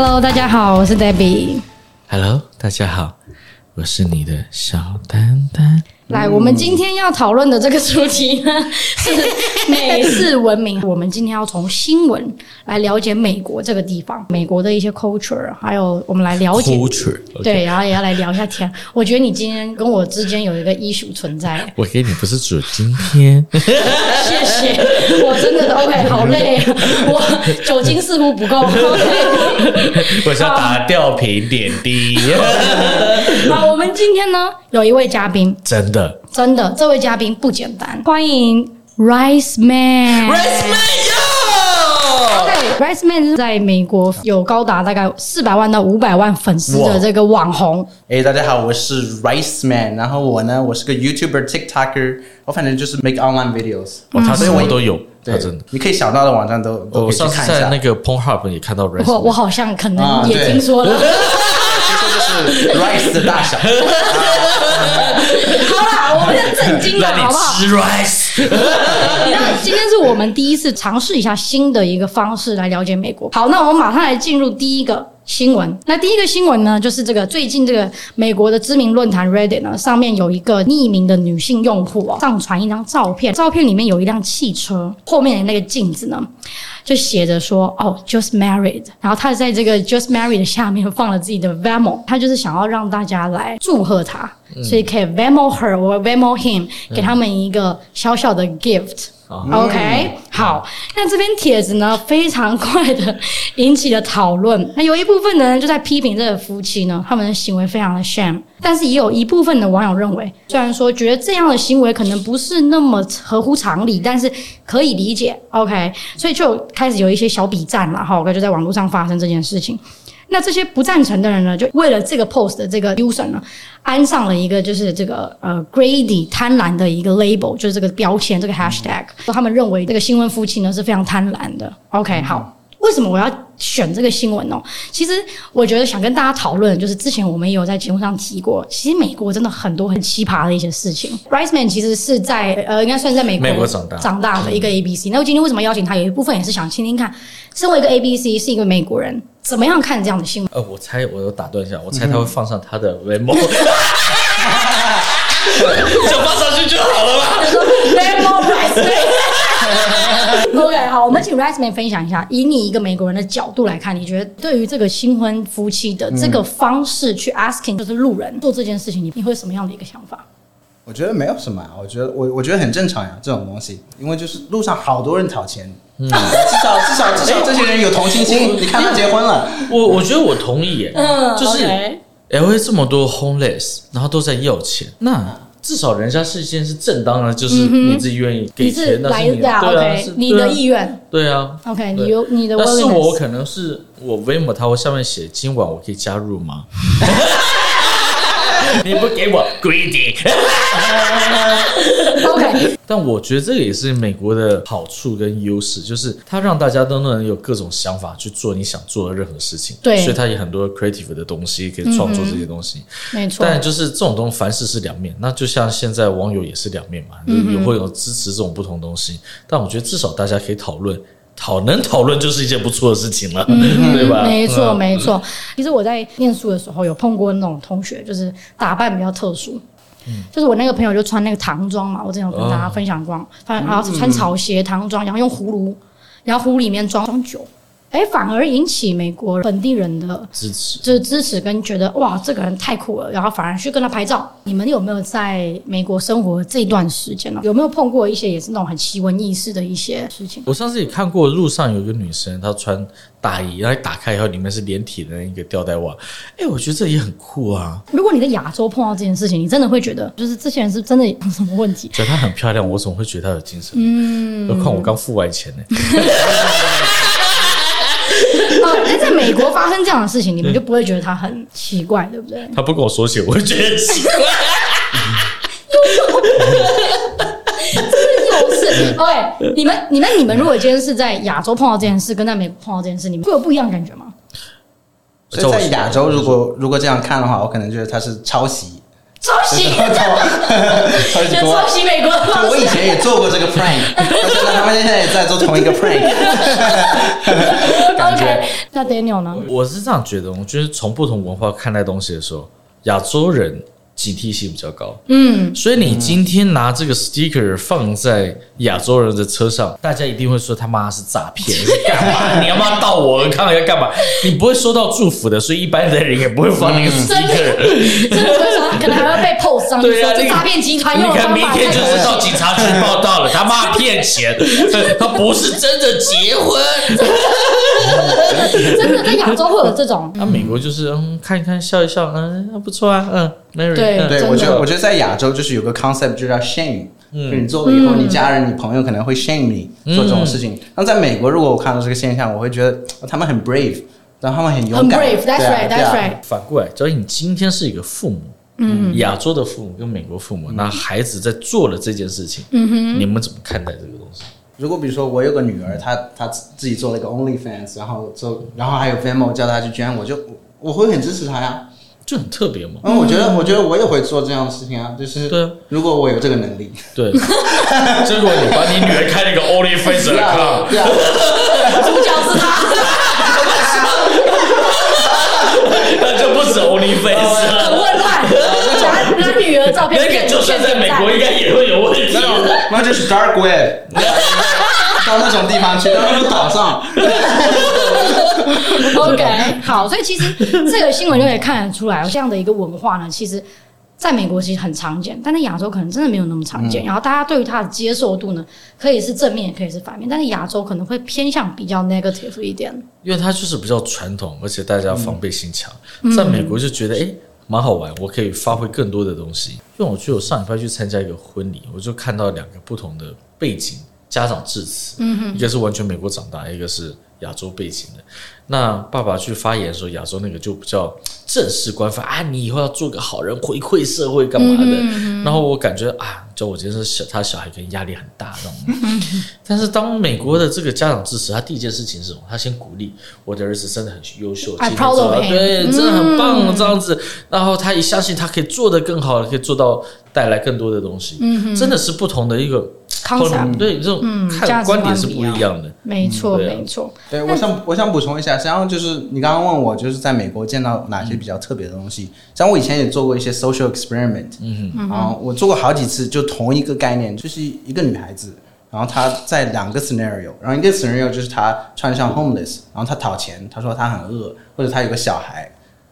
Hello，大家好，我是 Debbie。Hello，大家好，我是你的小丹丹。来，我们今天要讨论的这个主题呢，是美式文明。我们今天要从新闻来了解美国这个地方，美国的一些 culture，还有我们来了解 culture，对，然后也要来聊一下天。我觉得你今天跟我之间有一个 issue 存在。我给你不是指今天，谢谢。我真的 OK，好累，我酒精似乎不够。我想打吊瓶点滴。好，我们今天呢有一位嘉宾，真的。真的，这位嘉宾不简单，欢迎 Rice Man。Rice Man 哟！对，Rice Man 是在美国有高达大概四百万到五百万粉丝的这个网红。哎，大家好，我是 Rice Man，然后我呢，我是个 YouTuber、TikToker，我反正就是 make online videos。哦，他什么都有，对真的，你可以想到的网站都都可以去看一下。我上次在那个 Pornhub 也看到 Rice。我我好像可能也听说了。听说就是 Rice 的大小。我们要震惊的好不好？吃 rice。那今天是我们第一次尝试一下新的一个方式来了解美国。好，那我们马上来进入第一个新闻。那第一个新闻呢，就是这个最近这个美国的知名论坛 Reddit 呢，上面有一个匿名的女性用户哦，上传一张照片，照片里面有一辆汽车，后面的那个镜子呢，就写着说哦，just married，然后他在这个 just married 的下面放了自己的 Venmo，他就是想要让大家来祝贺他，嗯、所以可以 Venmo her 或 Venmo him，给他们一个小小的 gift。OK，、嗯、好，那这篇帖子呢，非常快的引起了讨论。那有一部分的人就在批评这个夫妻呢，他们的行为非常的 shame，但是也有一部分的网友认为，虽然说觉得这样的行为可能不是那么合乎常理，但是可以理解。OK，所以就开始有一些小笔战了哈，我就在网络上发生这件事情。那这些不赞成的人呢，就为了这个 post 的这个 user 呢，安上了一个就是这个呃 greedy 贪婪的一个 label，就是这个标签，这个 hashtag，说他们认为这个新婚夫妻呢是非常贪婪的。OK，好，为什么我要选这个新闻呢？其实我觉得想跟大家讨论，就是之前我们也有在节目上提过，其实美国真的很多很奇葩的一些事情。Rice Man 其实是在呃，应该算是在美国长大长大的一个 ABC。那我今天为什么邀请他？有一部分也是想听听看，身为一个 ABC，是一个美国人。怎么样看这样的新闻？呃，我猜，我有打断一下，我猜他会放上他的 Venmo，就放上去就好了嘛。Venmo Rice Man，OK，好，我们请 Rice Man 分享一下，以你一个美国人的角度来看，你觉得对于这个新婚夫妻的这个方式去 asking，就是路人做这件事情，你你会有什么样的一个想法？我觉得没有什么啊，我觉得我我觉得很正常呀，这种东西，因为就是路上好多人讨钱。嗯，至少至少至少这些人有同情心。你看他结婚了，我我觉得我同意耶。嗯，就是 LA 这么多 homeless，然后都在要钱，那至少人家事先是正当的，就是你自己愿意给钱，那是你的对啊，你的意愿。对啊，OK，你有你的。但是我可能是我 Venmo，他会下面写今晚我可以加入吗？你不给我 greedy，OK。但我觉得这个也是美国的好处跟优势，就是它让大家都能有各种想法去做你想做的任何事情。对，所以它有很多 creative 的东西可以创作这些东西。没错。但就是这种东西，凡事是两面。那就像现在网友也是两面嘛，也会有支持这种不同东西。但我觉得至少大家可以讨论。讨能讨论就是一件不错的事情了，嗯、对吧？没错，没错。其实我在念书的时候有碰过那种同学，就是打扮比较特殊。嗯，就是我那个朋友就穿那个唐装嘛，我之前有跟大家分享过，反正然后穿草鞋、唐装，然后用葫芦，然后葫芦里面装装酒。哎，反而引起美国本地人的支持，就是支持跟觉得哇，这个人太酷了，然后反而去跟他拍照。你们有没有在美国生活这段时间呢？有没有碰过一些也是那种很奇闻异事的一些事情？我上次也看过，路上有一个女生，她穿大衣，然后一打开以后，里面是连体的一个吊带袜。哎，我觉得这也很酷啊！如果你在亚洲碰到这件事情，你真的会觉得，就是这些人是真的有什么问题？觉得她很漂亮，我总会觉得她有精神。嗯，何况我刚付完钱呢。美国发生这样的事情，你们就不会觉得他很奇怪，对不对？他不跟我说起，我会觉得奇怪。真是有事。OK，你们、你们、你们，如果今天是在亚洲碰到这件事，跟在美国碰到这件事，你们会有不一样的感觉吗？所以在亚洲，如果如果这样看的话，我可能觉得他是抄袭。抄袭，就抄袭美国的方式。我以前也做过这个 prank，现 在他们现在也在做同一个 prank。感觉 OK，那 Daniel 呢？我是这样觉得，我觉得从不同文化看待东西的时候，亚洲人。警惕性比较高，嗯，所以你今天拿这个 sticker 放在亚洲人的车上，大家一定会说他妈是诈骗，是干嘛？你要妈盗我的康要干嘛？你不会收到祝福的，所以一般的人也不会放那个 sticker，真的？可能还会被 post 上，对啊，这诈骗集团用的方法，你看明天就是到警察局报道了，他妈 骗钱，他不是真的结婚，真的在亚洲会有这种，那美国就是嗯，看一看笑一笑，嗯，不错啊，嗯。对，对我觉得，我觉得在亚洲就是有个 concept，就叫 shame。嗯，你做了以后，你家人、你朋友可能会 shame 你做这种事情。那在美国，如果我看到这个现象，我会觉得他们很 brave，然后他们很勇敢。很 brave，that's right，that's right。反过来，假如你今天是一个父母，嗯，亚洲的父母跟美国父母，那孩子在做了这件事情，嗯哼，你们怎么看待这个东西？如果比如说我有个女儿，她她自己做了一个 OnlyFans，然后做，然后还有 Venmo 叫她去捐，我就我会很支持她呀。就很特别嘛。嗯，我觉得，我觉得我也会做这样的事情啊。就是，对，如果我有这个能力，对。结果你把你女儿开了一个 OnlyFans 卡，主角是他，那就不止 OnlyFans 很混乱。那个就算在美国应该也会有问题。那就是 Dark Web，到那种地方去，到那种岛上。OK，好，所以其实这个新闻就可以看得出来，这样的一个文化呢，其实在美国其实很常见，但在亚洲可能真的没有那么常见。然后大家对于它的接受度呢，可以是正面，也可以是反面，但是亚洲可能会偏向比较 negative 一点，因为它就是比较传统，而且大家防备心强。在美国就觉得诶蛮好玩，我可以发挥更多的东西。因为我去我上礼拜去参加一个婚礼，我就看到两个不同的背景家长致辞，一个是完全美国长大，一个是。亚洲背景的，那爸爸去发言的时候，亚洲那个就比较正式官方啊，你以后要做个好人，回馈社会干嘛的？然后我感觉啊，就我觉得小他小孩可能压力很大那种。嗯、但是当美国的这个家长致辞他，第一件事情是什么？他先鼓励我的儿子真的很优秀，对，真的很棒这样子。嗯、然后他也相信他可以做得更好，可以做到带来更多的东西。嗯、真的是不同的一个。对，这种看观点是不一样的。没错，没错。对，我想我想补充一下，实际上就是你刚刚问我，就是在美国见到哪些比较特别的东西。像我以前也做过一些 social experiment，嗯嗯，然后我做过好几次，就同一个概念，就是一个女孩子，然后她在两个 scenario，然后一个 scenario 就是她穿上 homeless，然后她讨钱，她说她很饿，或者她有个小孩，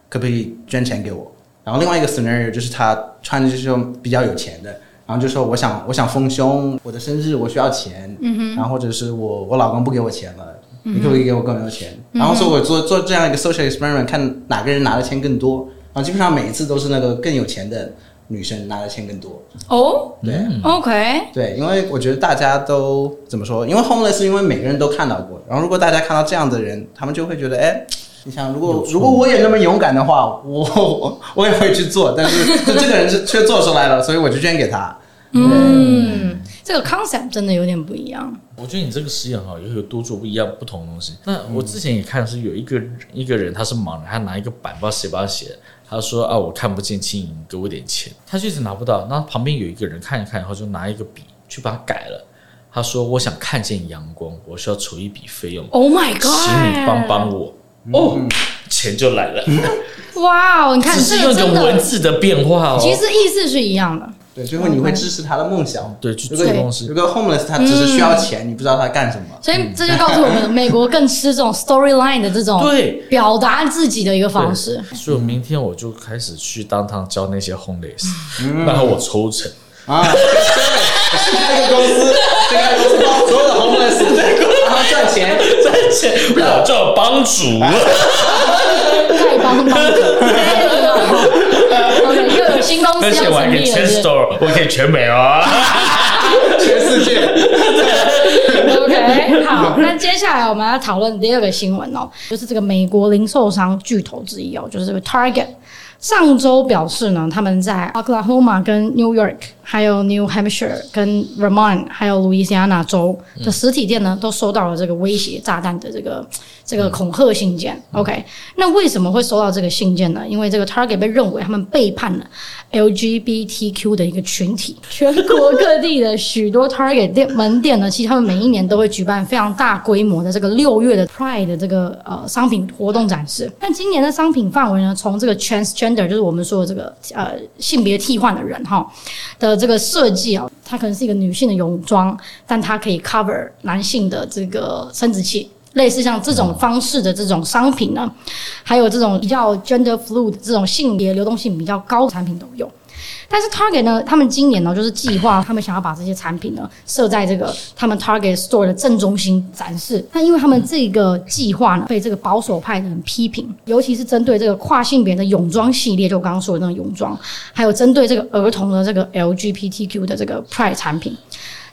可不可以捐钱给我？然后另外一个 scenario 就是她穿的就是比较有钱的。然后就说我想我想丰胸，我的生日我需要钱，嗯哼，然后或者是我我老公不给我钱了，嗯、你可不可以给我更多钱？嗯、然后说我做做这样一个 social experiment，看哪个人拿的钱更多。然后基本上每一次都是那个更有钱的女生拿的钱更多。哦，对，OK，对，因为我觉得大家都怎么说？因为 homeless 是因为每个人都看到过。然后如果大家看到这样的人，他们就会觉得，哎，你想如果如果我也那么勇敢的话，我我，我也会去做。但是就这个人是却做出来了，所以我就捐给他。嗯，这个 concept 真的有点不一样。我觉得你这个实验哈，也有多做不一样不同的东西。那我之前也看是有一个一个人，他是盲人，他拿一个板，不知道谁帮他写。他说啊，我看不见，请你给我点钱。他就是拿不到。那旁边有一个人看一看，然后就拿一个笔去把它改了。他说，我想看见阳光，我需要筹一笔费用。Oh my god！请你帮帮我。哦，钱就来了。哇哦，你看，只是那个文字的变化哦，其实意思是一样的。对，最后你会支持他的梦想。对，去做东西。如果 homeless 他只是需要钱，你不知道他干什么。所以这就告诉我们，美国更吃这种 storyline 的这种对表达自己的一个方式。所以明天我就开始去当堂教那些 homeless，然后我抽成啊。这个公司，这个公司帮所有的 homeless，然后赚钱我叫帮主，丐帮帮主。新公司要成立了，我可以全美哦，全世界。OK，好，那接下来我们要讨论第二个新闻哦，就是这个美国零售商巨头之一哦，就是这个 Target，上周表示呢，他们在 Oklahoma 跟 New York 还有 New Hampshire 跟 Vermont，还有 Louisiana 州的实体店呢，都收到了这个威胁炸弹的这个这个恐吓信件。OK，那为什么会收到这个信件呢？因为这个 Target 被认为他们背叛了 LGBTQ 的一个群体。全国各地的许多 Target 店门店呢，其实他们每一年都会举办非常大规模的这个六月的 Pride 的这个呃商品活动展示。但今年的商品范围呢，从这个 Transgender，就是我们说的这个呃性别替换的人哈的这个设计啊，它可能是一个女性的泳装，但它可以 cover 男性的这个生殖器。类似像这种方式的这种商品呢，还有这种比较 gender fluid 这种性别流动性比较高的产品都有。但是 Target 呢，他们今年呢就是计划，他们想要把这些产品呢设在这个他们 Target Store 的正中心展示。那因为他们这个计划呢被这个保守派的人批评，尤其是针对这个跨性别的泳装系列，就我刚刚说的那个泳装，还有针对这个儿童的这个 LGBTQ 的这个 Pride 产品。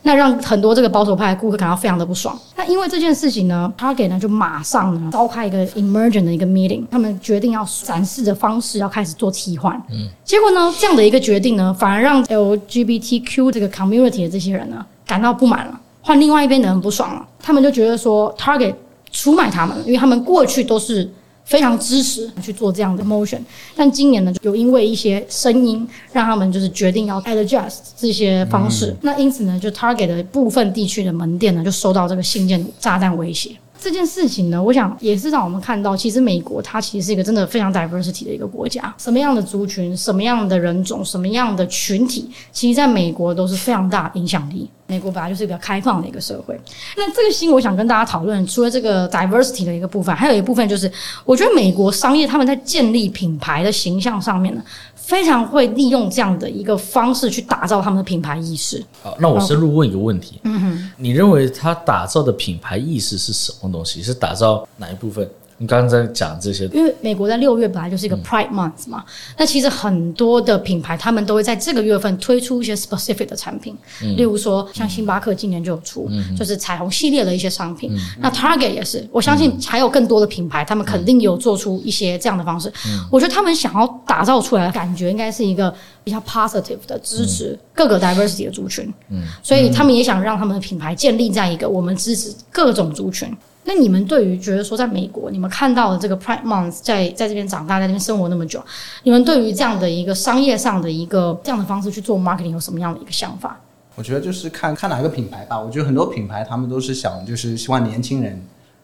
那让很多这个保守派的顾客感到非常的不爽。那因为这件事情呢，Target 呢就马上呢召开一个 emergent 的一个 meeting，他们决定要展示的方式要开始做替换。嗯，结果呢，这样的一个决定呢，反而让 LGBTQ 这个 community 的这些人呢感到不满了，换另外一边的人不爽了。他们就觉得说 Target 出卖他们，因为他们过去都是。非常支持去做这样的 motion，但今年呢，就有因为一些声音，让他们就是决定要 adjust 这些方式。嗯、那因此呢，就 Target 的部分地区的门店呢，就收到这个信件炸弹威胁。这件事情呢，我想也是让我们看到，其实美国它其实是一个真的非常 diversity 的一个国家。什么样的族群、什么样的人种、什么样的群体，其实在美国都是非常大影响力。美国本来就是一个开放的一个社会。那这个新我想跟大家讨论，除了这个 diversity 的一个部分，还有一部分就是，我觉得美国商业他们在建立品牌的形象上面呢。非常会利用这样的一个方式去打造他们的品牌意识。好，那我深入问一个问题，嗯哼，你认为他打造的品牌意识是什么东西？是打造哪一部分？你刚刚在讲这些，因为美国在六月本来就是一个 Pride Month 嘛，那、嗯、其实很多的品牌他们都会在这个月份推出一些 specific 的产品，嗯、例如说像星巴克今年就有出，嗯、就是彩虹系列的一些商品。嗯、那 Target 也是，我相信还有更多的品牌，他们肯定有做出一些这样的方式。嗯、我觉得他们想要打造出来的感觉，应该是一个比较 positive 的支持各个 diversity 的族群。嗯，所以他们也想让他们的品牌建立在一个我们支持各种族群。那你们对于觉得说，在美国，你们看到了这个 Pride Month 在在这边长大，在这边生活那么久，你们对于这样的一个商业上的一个这样的方式去做 marketing 有什么样的一个想法？我觉得就是看看哪个品牌吧。我觉得很多品牌他们都是想就是希望年轻人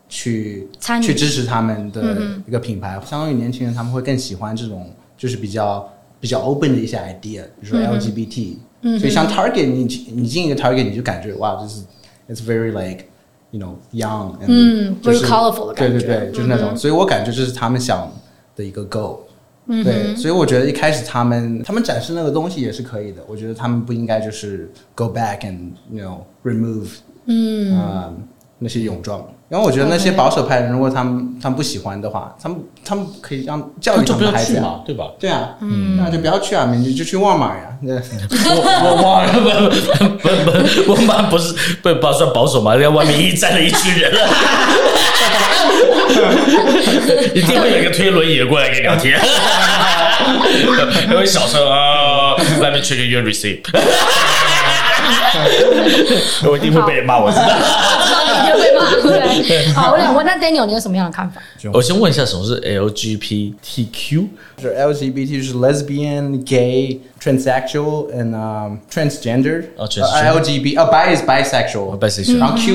去参与去支持他们的一个品牌，相当于年轻人他们会更喜欢这种就是比较比较 open 的一些 idea，比如说 LGBT。嗯，所以像 Target，你你进一个 Target，你就感觉哇，就是 it's very like。You know, young，嗯，就是 colorful 的感觉，对对对，就是那种，嗯、哼。所以我感觉这是他们想的一个 goal，嗯哼，对，所以我觉得一开始他们他们展示那个东西也是可以的，我觉得他们不应该就是 go back and you know remove，嗯，呃、那些泳装。因为我觉得那些保守派的人，如果他们他们不喜欢的话，他们他们可以让教育他们的孩子嘛，对吧？对啊，嗯，那就不要去啊，你就就去沃尔玛呀。沃 沃尔不不不，沃尔玛不是不不算保守嘛？在外面一站了一群人，一定会有一个推轮椅过来跟你聊天，还会小声啊，Let me check your receipt。我一定会被人骂，我知道。对。好，我想问，那 Daniel，你有什么样的看法？我先问一下，什么是 LGBTQ？就是 LGBT，就是 lesbian、gay、transsexual and transgender。哦，LGBT，哦，bi is bisexual，bisexual。然后 Q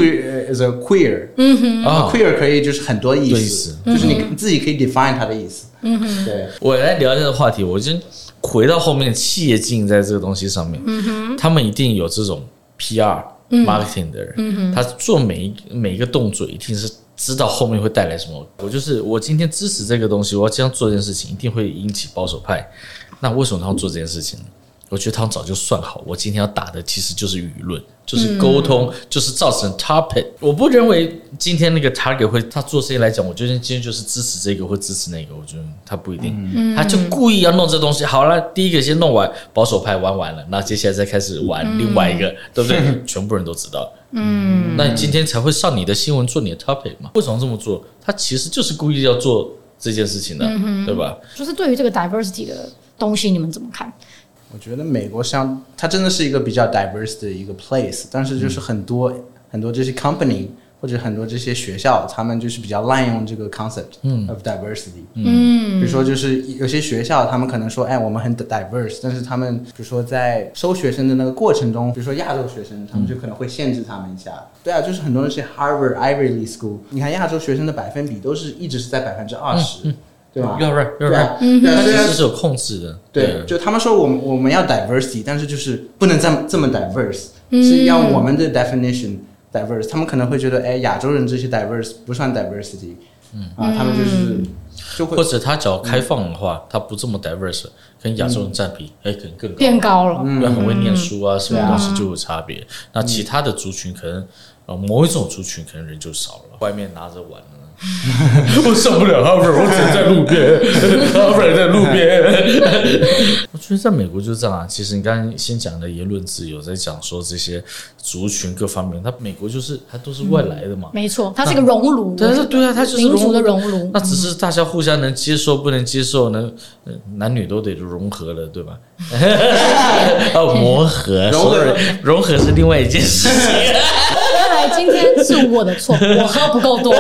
is a queer。嗯哼。queer 可以就是很多意思，就是你自己可以 define 它的意思。嗯哼。对。我来聊这个话题，我先。回到后面，企业经营在这个东西上面，嗯、哼他们一定有这种 PR、嗯、marketing 的人，嗯、他做每一每一个动作，一定是知道后面会带来什么。我就是我今天支持这个东西，我要这样做这件事情，一定会引起保守派。那为什么他要做这件事情呢？我觉得他们早就算好，我今天要打的其实就是舆论，就是沟通，嗯、就是造成 topic。我不认为今天那个 target 会他做事情来讲，我觉得今天就是支持这个或支持那个，我觉得他不一定，嗯、他就故意要弄这东西。好了，第一个先弄完，保守派玩完了，那接下来再开始玩另外一个，嗯、对不对？全部人都知道，嗯，那你今天才会上你的新闻做你的 topic 嘛？为什么这么做？他其实就是故意要做这件事情的，嗯、对吧？就是对于这个 diversity 的东西，你们怎么看？我觉得美国像它真的是一个比较 diverse 的一个 place，但是就是很多、嗯、很多这些 company。或者很多这些学校，他们就是比较滥用这个 concept of diversity。嗯，比如说就是有些学校，他们可能说，哎，我们很 diverse，但是他们比如说在收学生的那个过程中，比如说亚洲学生，他们就可能会限制他们一下。嗯、对啊，就是很多那些 Harvard Ivy League School，你看亚洲学生的百分比都是一直是在百分之二十，对吧？You're right, you're right。嗯，他其实是有控制的。对，就他们说我们我们要 diversity，但是就是不能这么这么 diverse，是要我们的 definition。diverse，他们可能会觉得，哎，亚洲人这些 diverse 不算 diversity，嗯。啊，他们就是就会或者他只要开放的话，他不这么 diverse，跟亚洲人占比，哎，可能更高。变高了，嗯，很会念书啊，什么东西就有差别。那其他的族群可能，呃，某一种族群可能人就少了，外面拿着碗。我受不了 Harvard，我只能在路边。Harvard 在路边。我觉得在美国就是这样啊。其实你刚刚先讲的言论自由，在讲说这些族群各方面，它美国就是它都是外来的嘛。没错，它是一个熔炉。对啊，它就是民族的熔炉。那只是大家互相能接受，不能接受能？男女都得融合了，对吧？哦，磨合，融合，融合是另外一件事情。看来今天是我的错，我喝不够多。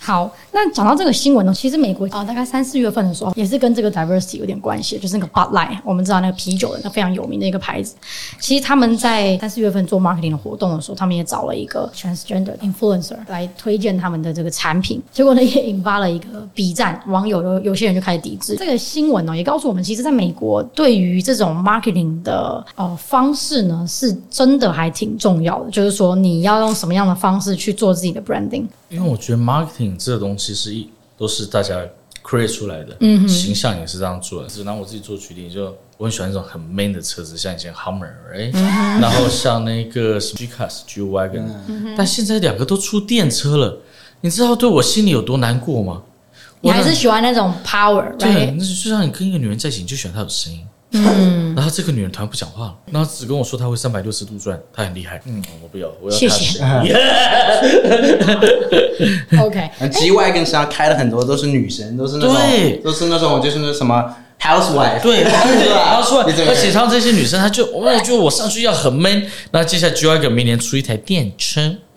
好。那讲到这个新闻呢，其实美国啊，大概三四月份的时候，也是跟这个 diversity 有点关系，就是那个 Bud Light，我们知道那个啤酒的那非常有名的一个牌子。其实他们在三四月份做 marketing 的活动的时候，他们也找了一个 transgender influencer 来推荐他们的这个产品，结果呢也引发了一个 B 站，网友有有些人就开始抵制这个新闻呢，也告诉我们，其实在美国对于这种 marketing 的呃方式呢，是真的还挺重要的，就是说你要用什么样的方式去做自己的 branding。因为我觉得 marketing 这个东西是一都是大家 create 出来的，嗯，形象也是这样做的。只拿我自己做举例，就我很喜欢那种很 man 的车子，像以前 Hummer，哎、嗯哼，然后像那个什么 G-Class G Wagon，嗯，但现在两个都出电车了，你知道对我心里有多难过吗？我还是喜欢那种 power，对，right? 那就像你跟一个女人在一起，你就喜欢她的声音。嗯，然后这个女人突然不讲话了，然后只跟我说她会三百六十度转，她很厉害。嗯，我不要，我要她 谢谢。OK，那 G Wagon 上开了很多都是女生，都是那种，都是那种就是那什么 housewife，对，对吧？housewife，而且像这些女生，她就我觉得我上去要很 man。那接下来 G Wagon 明年出一台电车。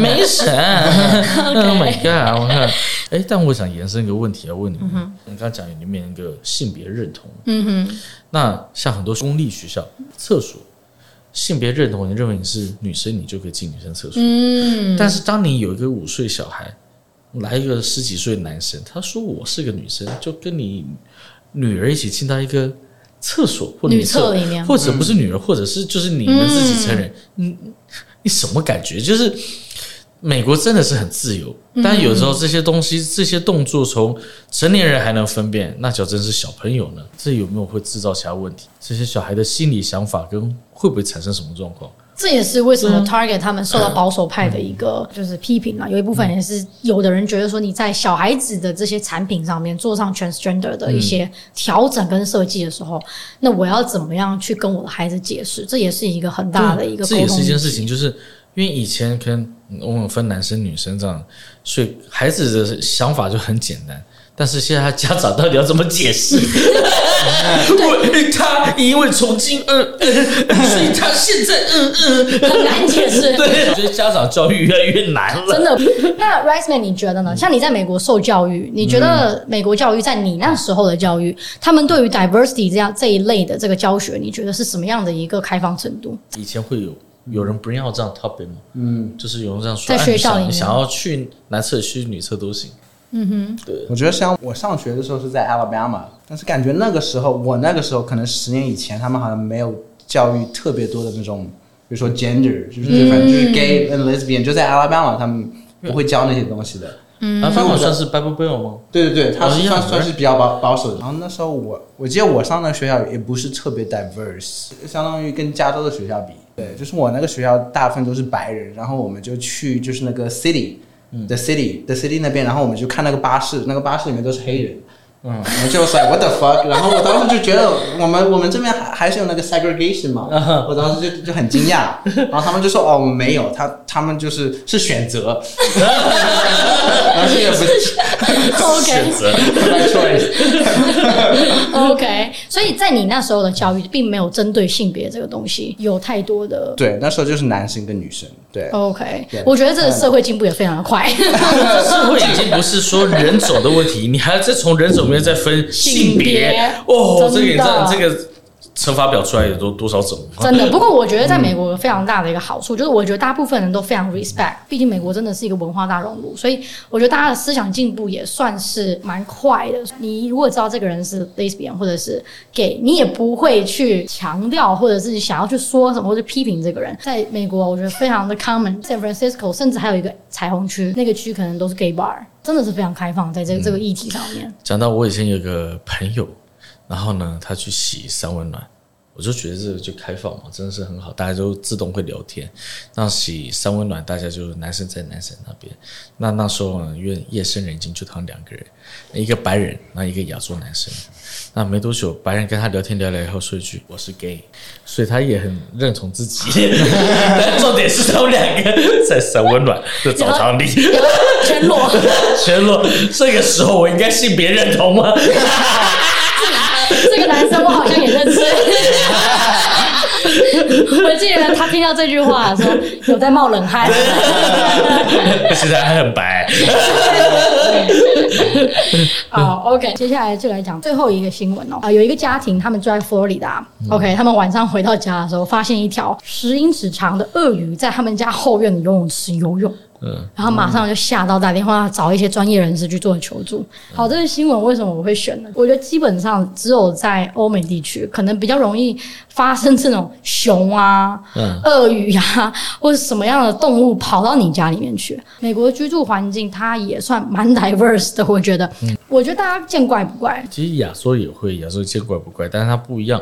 没神，Oh my God！我看，哎，但我想延伸一个问题要问你，嗯、你刚刚讲里面一个性别认同，嗯哼，那像很多公立学校厕所性别认同，你认为你是女生，你就可以进女生厕所，嗯，但是当你有一个五岁小孩来一个十几岁男生，他说我是个女生，就跟你女儿一起进到一个。厕所或女厕里面，或者不是女儿，嗯、或者是就是你们自己成人，嗯，你什么感觉？就是美国真的是很自由，但有时候这些东西、这些动作，从成年人还能分辨，那叫真是小朋友呢？这有没有会制造其他问题？这些小孩的心理想法跟会不会产生什么状况？这也是为什么 Target 他们受到保守派的一个就是批评啦。有一部分也是有的人觉得说，你在小孩子的这些产品上面做上 transgender 的一些调整跟设计的时候，那我要怎么样去跟我的孩子解释？这也是一个很大的一个。这也是一件事情，就是因为以前可能我们分男生女生这样，所以孩子的想法就很简单。但是现在他家长到底要怎么解释？我他因为从今嗯嗯，所以他现在嗯嗯很难解释。对，我觉得家长教育越来越难了。真的。那 Riceman，你觉得呢？像你在美国受教育，你觉得美国教育在你那时候的教育，他们对于 diversity 这样这一类的这个教学，你觉得是什么样的一个开放程度？以前会有有人不要这样 topic 吗？嗯，就是有人这样说，在学校里面想要去男厕去女厕都行。嗯哼，对，我觉得像我上学的时候是在 Alabama，但是感觉那个时候，我那个时候可能十年以前，他们好像没有教育特别多的那种，比如说 gender，就是反正就是 gay and lesbian，就在 Alabama，他们不会教那些东西的。嗯，他们算是 Bible Belt 吗？对对对，他是算算是比较保保守的。然后那时候我我记得我上那个学校也不是特别 diverse，相当于跟加州的学校比，对，就是我那个学校大部分都是白人，然后我们就去就是那个 city。The city，The city 那边，然后我们就看那个巴士，那个巴士里面都是黑人，嗯，我就说 What the fuck？然后我当时就觉得，我们我们这边还还是有那个 segregation 嘛？我当时就就很惊讶，然后他们就说哦，没有，他他们就是是选择，然后这个不是 OK 选择 OK，所以在你那时候的教育，并没有针对性别这个东西有太多的。对，那时候就是男生跟女生。对，OK，对我觉得这个社会进步也非常的快。社会已经不是说人种的问题，你还要再从人种里面再分性别。哦，这个你知道这个。乘法表出来有多多少种？真的，不过我觉得在美国有非常大的一个好处，嗯、就是我觉得大部分人都非常 respect，毕竟美国真的是一个文化大熔炉，所以我觉得大家的思想进步也算是蛮快的。你如果知道这个人是 lesbian 或者是 gay，你也不会去强调或者是想要去说什么或者批评这个人。在美国，我觉得非常的 common。San Francisco 甚至还有一个彩虹区，那个区可能都是 gay bar，真的是非常开放，在这个、嗯、这个议题上面。讲到我以前有个朋友。然后呢，他去洗三温暖，我就觉得这个就开放嘛，真的是很好，大家都自动会聊天。那洗三温暖，大家就男生在男生那边。那那时候呢，因为夜深人静，就他们两个人，一个白人，那一个亚洲男生。那没多久，白人跟他聊天聊了以后，说一句我是 gay，所以他也很认同自己。重点是他们两个在三温暖的澡堂里全裸，全裸。这个时候我应该性别认同吗？我好像也认识，我记得他听到这句话的时候有在冒冷汗，现在还很白。好，OK，接下来就来讲最后一个新闻哦。啊，有一个家庭，他们住在佛罗里达，OK，他们晚上回到家的时候，发现一条十英尺长的鳄鱼在他们家后院的游泳池游泳。嗯，然后马上就吓到，打电话找一些专业人士去做求助。好，这个新闻为什么我会选呢？我觉得基本上只有在欧美地区，可能比较容易发生这种熊啊、嗯、鳄鱼啊，或者什么样的动物跑到你家里面去。美国的居住环境它也算蛮 diverse 的，我觉得。嗯，我觉得大家见怪不怪。其实亚洲也会，亚洲见怪不怪，但是它不一样，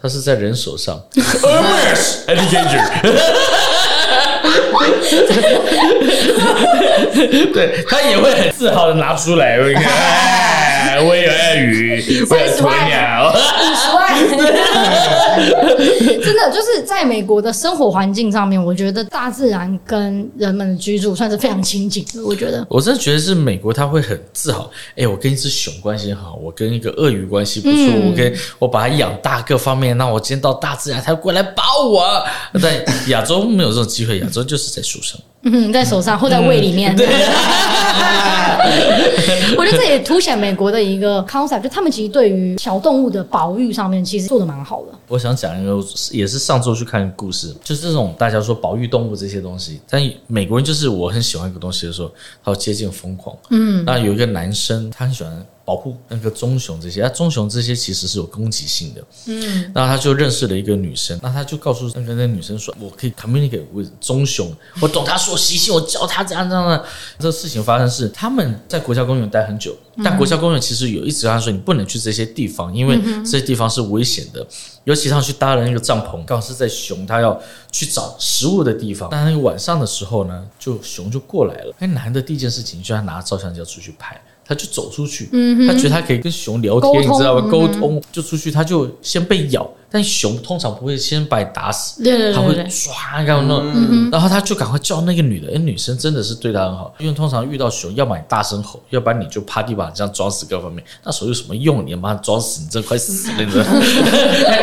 它是在人手上。对，他也会很自豪的拿出来，哎，我也有鳄鱼，我有鸵鸟，五十万，真的就是在美国的生活环境上面，我觉得大自然跟人们的居住算是非常亲近的。我觉得，我真的觉得是美国，他会很自豪。哎，我跟一只熊关系很好，我跟一个鳄鱼关系不错，嗯、我跟我把它养大，各方面，那我今天到大自然，它过来保我。在亚洲没有这种机会，亚洲就是在树上。嗯，在手上或在胃里面。嗯、对，我觉得这也凸显美国的一个 concept，就他们其实对于小动物的保育上面其实做的蛮好的。我想讲一个，也是上周去看一个故事，就是这种大家说保育动物这些东西，但美国人就是我很喜欢一个东西的时候，他接近疯狂。嗯，那有一个男生，他很喜欢。保护那个棕熊这些，那，棕熊这些其实是有攻击性的。嗯，那他就认识了一个女生，那他就告诉那个那女生说：“我可以 communicate with 棕熊，我懂他说习性，我教他怎样这样的。”这个事情发生是他们在国家公园待很久，但国家公园其实有一直跟他说你不能去这些地方，因为这些地方是危险的。尤其他去搭了那个帐篷，刚好是在熊他要去找食物的地方。但那个晚上的时候呢，就熊就过来了。那男的第一件事情就要拿照相机要出去拍。他就走出去，他觉得他可以跟熊聊天，你知道吗？沟通就出去，他就先被咬。但熊通常不会先把你打死，对对对，他会唰然后弄，然后他就赶快叫那个女的，哎，女生真的是对他很好，因为通常遇到熊，要么你大声吼，要不然你就趴地板这样装死各方面。那时候有什么用？你妈装死，你真快死了，你知道吗？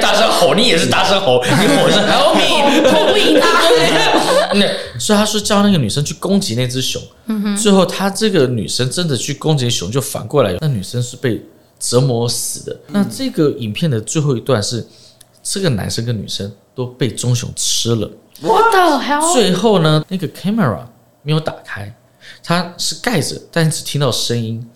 大声吼，你也是大声吼，你吼是 help me，吼不赢他。那所以他说叫那个女生去攻击那只熊，最后他这个女生真的去攻击熊，就反过来，那女生是被折磨死的。那这个影片的最后一段是。这个男生跟女生都被棕熊吃了。What the hell？最后呢，那个 camera 没有打开，它是盖着，但只听到声音。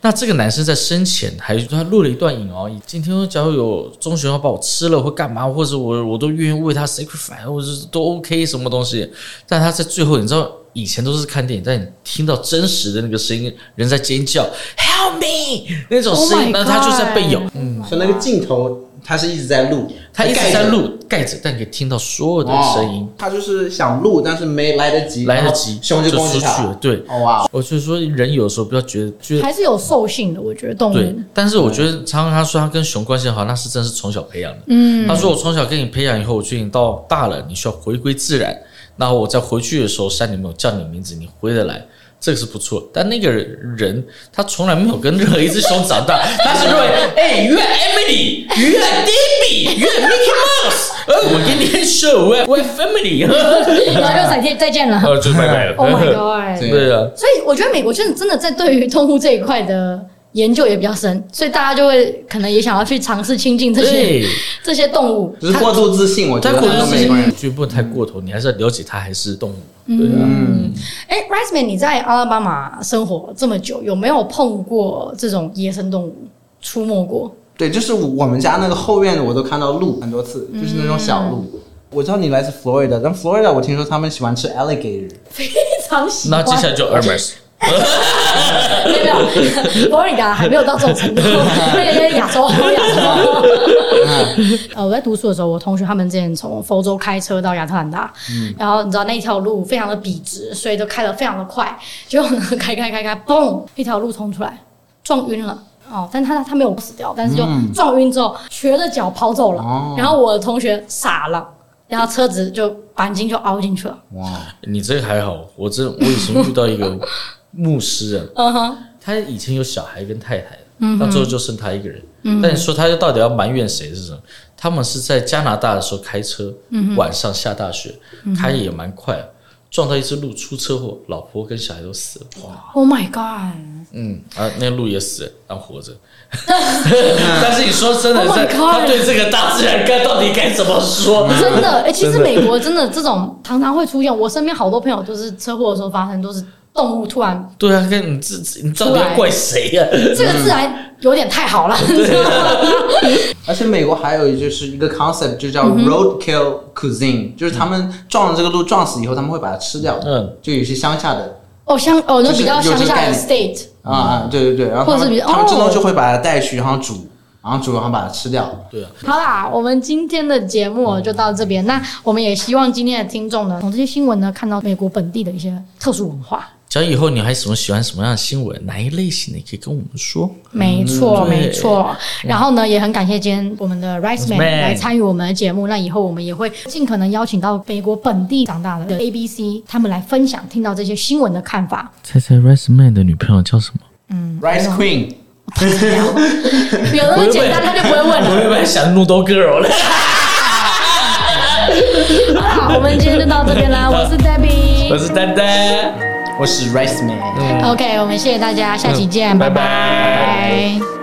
那这个男生在生前还他录了一段影哦，今天假如有棕熊要把我吃了或干嘛，或者我我都愿意为他 sacrifice，或者是都 OK 什么东西。但他在最后，你知道以前都是看电影，但你听到真实的那个声音，人在尖叫，Help me 那种声音，那他就在被咬。嗯，所以那个镜头。它是一直在录，他一直在录盖着，但可以听到所有的声音。他就是想录，但是没来得及，来得及，熊就出去了。对，哇！我就说人有时候不要觉得，觉得还是有兽性的。我觉得动物，对，但是我觉得常常他说他跟熊关系好，那是真是从小培养的。嗯，他说我从小跟你培养以后，我觉得你到大了，你需要回归自然。然后我再回去的时候，山里面我叫你名字，你回得来。这个是不错，但那个人他从来没有跟任何一只熊长大，他是认为，哎，You are Emily，You are Debbie，You are Mickey Mouse，呃，我今天 show we family，然后就再见再见了，呃，就拜拜了，Oh my God，对啊，所以我觉得美国真的真的在对于动物这一块的。研究也比较深，所以大家就会可能也想要去尝试亲近这些 这些动物。就是过度自信，我觉得过度自信绝不能太过头，你还是要了解它还是动物。对啊。嗯。哎，Riceman，你在阿拉巴马生活这么久，有没有碰过这种野生动物出没过？对，就是我们家那个后院，我都看到鹿很多次，就是那种小鹿。嗯、我知道你来自 Florida，但 Florida 我听说他们喜欢吃 alligator，非常喜欢。那接下来就 Hermes。没 有没有，佛罗里达还没有到这种程度，那个亚洲亚洲。呃，我在读书的时候，我同学他们之前从佛州开车到亚特兰大，嗯、然后你知道那条路非常的笔直，所以都开得非常的快，结果呢开开开开，嘣，一条路冲出来，撞晕了哦，但他他没有死掉，但是就撞晕之后，瘸着脚跑走了，嗯、然后我的同学傻了。然后车子就钣金就凹进去了。哇，你这个还好，我这我以前遇到一个牧师啊，嗯哼，他以前有小孩跟太太，嗯，到最后就剩他一个人。嗯，但你说他到底要埋怨谁是什么？他们是在加拿大的时候开车，晚上下大雪，开也蛮快，撞到一只鹿出车祸，老婆跟小孩都死了。哇，Oh my God！嗯啊，那鹿也死了，但活着。但是你说真的，oh、他对这个大自然该到底该怎么说？真的，哎、欸，其实美国真的这种常常会出现。我身边好多朋友都是车祸的时候发生，都是动物突然。对啊，跟你自己你到底要怪谁呀、啊？这个自然有点太好了。而且美国还有就是一个 concept，就叫 roadkill cuisine，、嗯、就是他们撞了这个鹿撞死以后，他们会把它吃掉。嗯，就有些乡下的。哦，乡哦，那比较乡下的 state 啊啊，对对对，然后他们他们真的就会把它带去，然后煮，然后煮，然后把它吃掉。对啊。好啦，我们今天的节目就到这边。那我们也希望今天的听众呢，从这些新闻呢，看到美国本地的一些特殊文化。假如以后你还什么喜欢什么样的新闻，哪一类型的，可以跟我们说。没错，没错。然后呢，也很感谢今天我们的 Riceman 来参与我们的节目。那以后我们也会尽可能邀请到美国本地长大的 ABC 他们来分享听到这些新闻的看法。猜猜 Riceman 的女朋友叫什么？嗯，Rice Queen。有那么简单，他就不会问了。我原本想 Noodle Girl 了。好，我们今天就到这边啦。我是 Debbie，我是丹丹。我是 Riceman。OK，我们谢谢大家，下期见，拜拜。